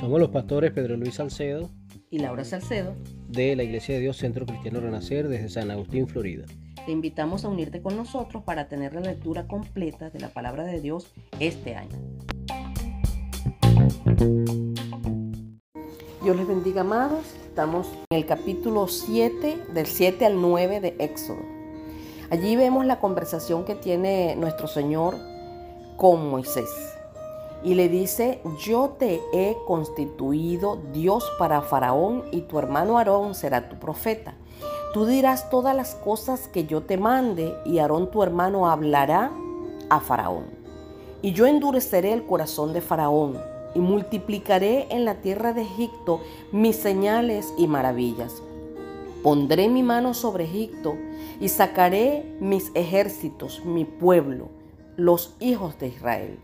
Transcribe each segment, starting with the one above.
Somos los pastores Pedro Luis Salcedo y Laura Salcedo de la Iglesia de Dios Centro Cristiano Renacer desde San Agustín, Florida. Te invitamos a unirte con nosotros para tener la lectura completa de la palabra de Dios este año. Dios les bendiga, amados. Estamos en el capítulo 7, del 7 al 9 de Éxodo. Allí vemos la conversación que tiene nuestro Señor con Moisés y le dice, yo te he constituido Dios para Faraón y tu hermano Aarón será tu profeta. Tú dirás todas las cosas que yo te mande y Aarón tu hermano hablará a Faraón. Y yo endureceré el corazón de Faraón y multiplicaré en la tierra de Egipto mis señales y maravillas. Pondré mi mano sobre Egipto y sacaré mis ejércitos, mi pueblo, los hijos de Israel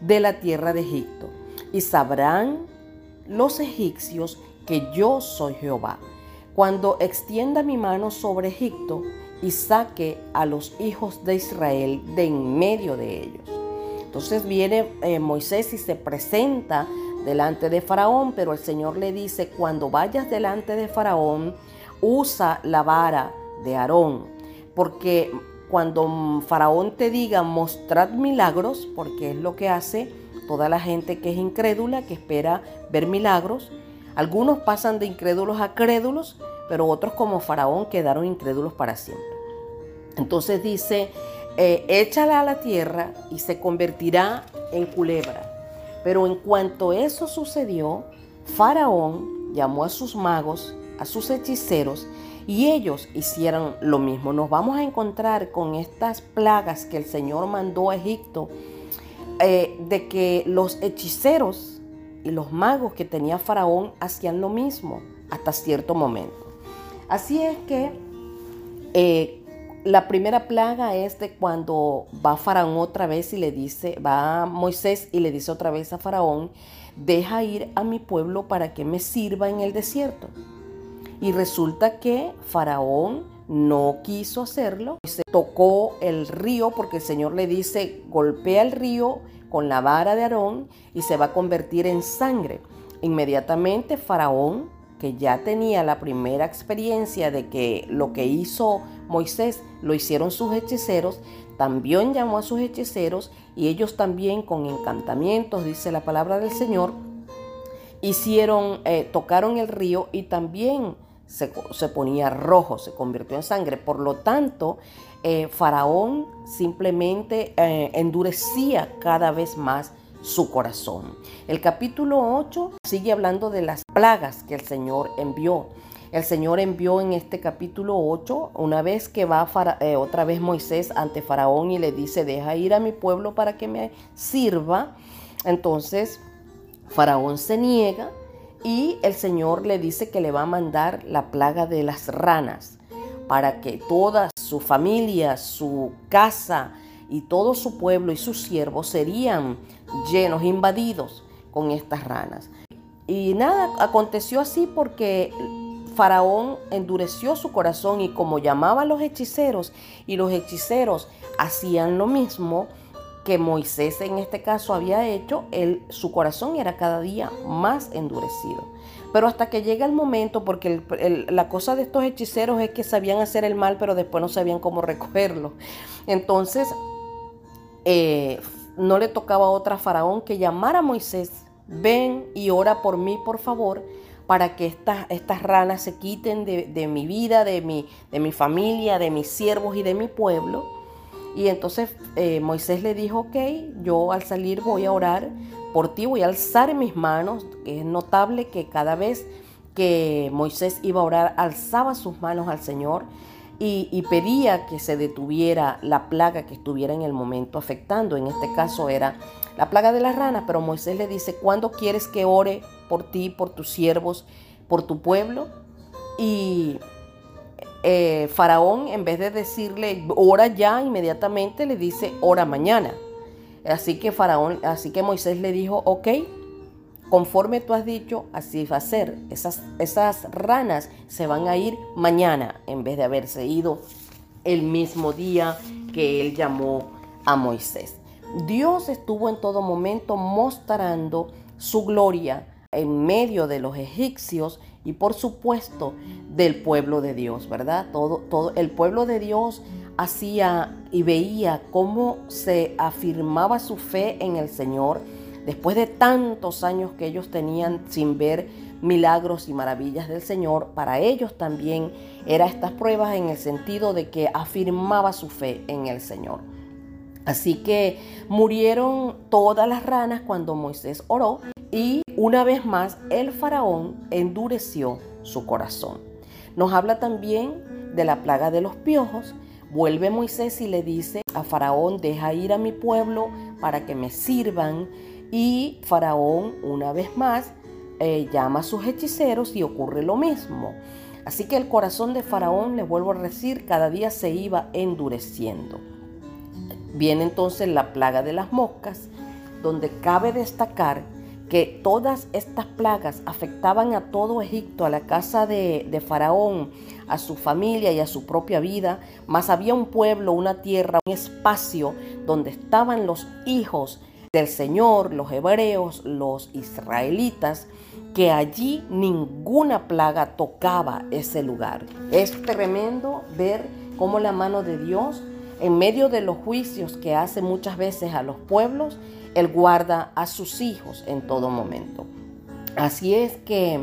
de la tierra de Egipto. Y sabrán los egipcios que yo soy Jehová, cuando extienda mi mano sobre Egipto y saque a los hijos de Israel de en medio de ellos. Entonces viene eh, Moisés y se presenta delante de Faraón, pero el Señor le dice, cuando vayas delante de Faraón, usa la vara de Aarón, porque cuando Faraón te diga mostrad milagros, porque es lo que hace toda la gente que es incrédula, que espera ver milagros, algunos pasan de incrédulos a crédulos, pero otros como Faraón quedaron incrédulos para siempre. Entonces dice, eh, échala a la tierra y se convertirá en culebra. Pero en cuanto eso sucedió, Faraón llamó a sus magos, a sus hechiceros, y ellos hicieron lo mismo. Nos vamos a encontrar con estas plagas que el Señor mandó a Egipto, eh, de que los hechiceros y los magos que tenía Faraón hacían lo mismo hasta cierto momento. Así es que eh, la primera plaga es de cuando va Faraón otra vez y le dice, va Moisés y le dice otra vez a Faraón, deja ir a mi pueblo para que me sirva en el desierto. Y resulta que Faraón no quiso hacerlo. Se tocó el río porque el Señor le dice, golpea el río con la vara de Aarón y se va a convertir en sangre. Inmediatamente Faraón, que ya tenía la primera experiencia de que lo que hizo Moisés lo hicieron sus hechiceros, también llamó a sus hechiceros y ellos también con encantamientos, dice la palabra del Señor, hicieron, eh, tocaron el río y también se, ponía rojo, se convirtió en sangre. Por lo tanto, eh, Faraón simplemente eh, endurecía cada vez más su corazón. El capítulo 8 sigue hablando de las plagas que el Señor envió. El Señor envió en este capítulo 8, una vez que va eh, otra vez Moisés ante Faraón y le dice, deja ir a mi pueblo para que me sirva. Entonces, Faraón se niega y el Señor le dice que le va a mandar la plaga de las ranas para que toda su familia, su casa y todo su pueblo y sus siervos serían llenos, invadidos con estas ranas. Y nada, aconteció así porque Faraón endureció su corazón y como llamaba a los hechiceros y los hechiceros hacían lo mismo, que Moisés en este caso había hecho, su corazón era cada día más endurecido. Pero hasta que llega el momento, porque la cosa de estos hechiceros es que sabían hacer el mal, pero después no sabían cómo recogerlo. Entonces, eh, no le tocaba a otra faraón que llamar a Moisés, ven y ora por mí, por favor, para que estas, ranas se quiten de, mi vida, de mi familia, de mis siervos y de mi pueblo. Y entonces eh, Moisés le dijo, ok, yo al salir voy a orar por ti, voy a alzar mis manos. Es notable que cada vez que Moisés iba a orar, alzaba sus manos al Señor y, y, pedía que se detuviera la plaga que estuviera en el momento afectando. En este caso era la plaga de las ranas, pero Moisés le dice, ¿cuándo quieres que ore por ti, por tus siervos, por tu pueblo? Y eh, Faraón, en vez de decirle ora ya, inmediatamente le dice ora mañana. Así que Faraón, así que Moisés le dijo, ok, conforme tú has dicho, así va a ser. Esas, esas ranas se van a ir mañana, en vez de haberse ido el mismo día que él llamó a Moisés. Dios estuvo en todo momento mostrando su gloria en medio de los egipcios y por supuesto del pueblo de Dios, ¿verdad? Todo, todo el pueblo de Dios hacía y veía cómo se afirmaba su fe en el Señor después de tantos años que ellos tenían sin ver milagros y maravillas del Señor, para ellos también era estas pruebas en el sentido de que afirmaba su fe en el Señor. Así que murieron todas las ranas cuando Moisés oró y una vez más el faraón endureció su corazón. Nos habla también de la plaga de los piojos. Vuelve Moisés y le dice a Faraón, deja ir a mi pueblo para que me sirvan. Y Faraón, una vez más, eh, llama a sus hechiceros y ocurre lo mismo. Así que el corazón de Faraón, le vuelvo a decir, cada día se iba endureciendo. Viene entonces la plaga de las moscas, donde cabe destacar que todas estas plagas afectaban a todo Egipto, a la casa de, de, Faraón, a su familia y a su propia vida, mas había un pueblo, una tierra, un espacio donde estaban los hijos del Señor, los hebreos, los israelitas, que allí ninguna plaga tocaba ese lugar. Es tremendo ver cómo la mano de Dios, en medio de los juicios que hace muchas veces a los pueblos, él guarda a sus hijos en todo momento. Así es que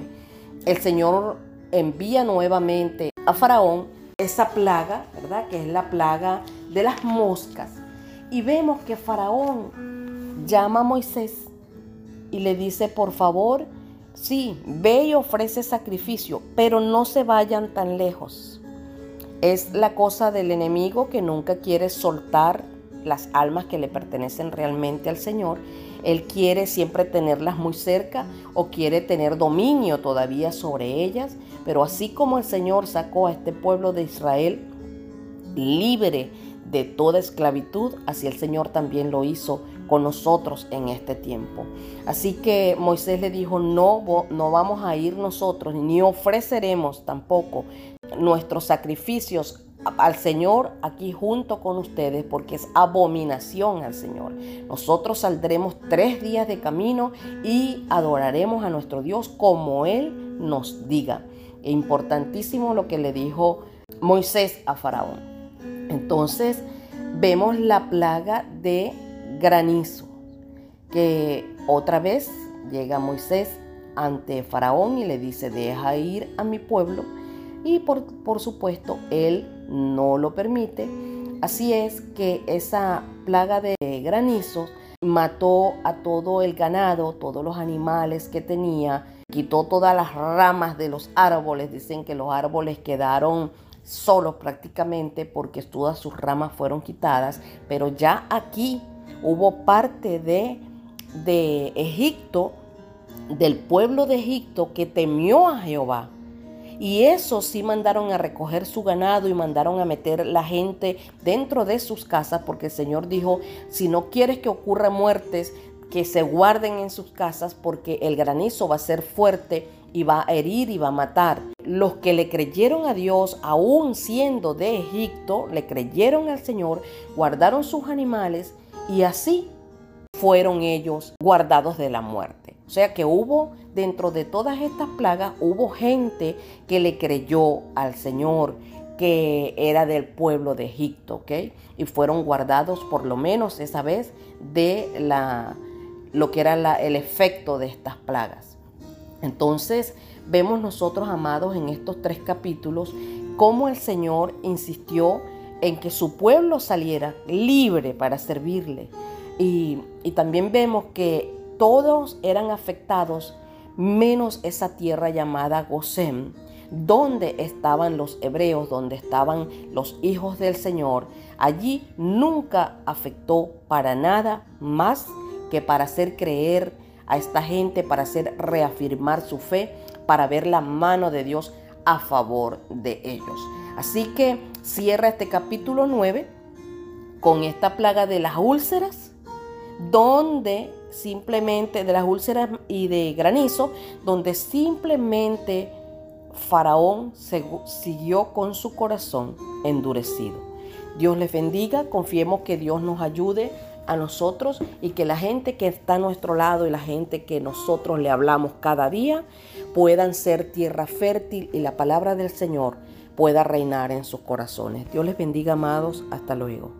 el Señor envía nuevamente a Faraón esa plaga, ¿verdad? Que es la plaga de las moscas. Y vemos que Faraón llama a Moisés y le dice, por favor, sí, ve y ofrece sacrificio, pero no se vayan tan lejos. Es la cosa del enemigo que nunca quiere soltar las almas que le pertenecen realmente al Señor. Él quiere siempre tenerlas muy cerca o quiere tener dominio todavía sobre ellas. Pero así como el Señor sacó a este pueblo de Israel libre de toda esclavitud, así el Señor también lo hizo con nosotros en este tiempo. Así que Moisés le dijo, no, no vamos a ir nosotros, ni ofreceremos tampoco nuestros sacrificios al Señor aquí junto con ustedes porque es abominación al Señor. Nosotros saldremos tres días de camino y adoraremos a nuestro Dios como Él nos diga. E importantísimo lo que le dijo Moisés a Faraón. Entonces vemos la plaga de granizo que otra vez llega Moisés ante Faraón y le dice, deja ir a mi pueblo. Y por, por supuesto, él no lo permite. Así es que esa plaga de granizo mató a todo el ganado, todos los animales que tenía, quitó todas las ramas de los árboles. Dicen que los árboles quedaron solos prácticamente porque todas sus ramas fueron quitadas, pero ya aquí hubo parte de, de Egipto, del pueblo de Egipto que temió a Jehová y eso sí mandaron a recoger su ganado y mandaron a meter la gente dentro de sus casas porque el Señor dijo, si no quieres que ocurra muertes, que se guarden en sus casas porque el granizo va a ser fuerte y va a herir y va a matar. Los que le creyeron a Dios, aún siendo de Egipto, le creyeron al Señor, guardaron sus animales y así fueron ellos guardados de la muerte. O sea que hubo, dentro de todas estas plagas, hubo gente que le creyó al Señor, que era del pueblo de Egipto, ¿ok? Y fueron guardados por lo menos esa vez de la, lo que era el efecto de estas plagas. Entonces, vemos nosotros, amados, en estos tres capítulos, cómo el Señor insistió en que su pueblo saliera libre para servirle. Y, y también vemos que todos eran afectados menos esa tierra llamada Gosén, donde estaban los hebreos, donde estaban los hijos del Señor. Allí nunca afectó para nada más que para hacer creer a esta gente, para hacer reafirmar su fe, para ver la mano de Dios a favor de ellos. Así que cierra este capítulo 9 con esta plaga de las úlceras, donde simplemente de las úlceras y de granizo, donde simplemente Faraón siguió con su corazón endurecido. Dios les bendiga, confiemos que Dios nos ayude a nosotros y que la gente que está a nuestro lado y la gente que nosotros le hablamos cada día puedan ser tierra fértil y la palabra del Señor pueda reinar en sus corazones. Dios les bendiga, amados. Hasta luego.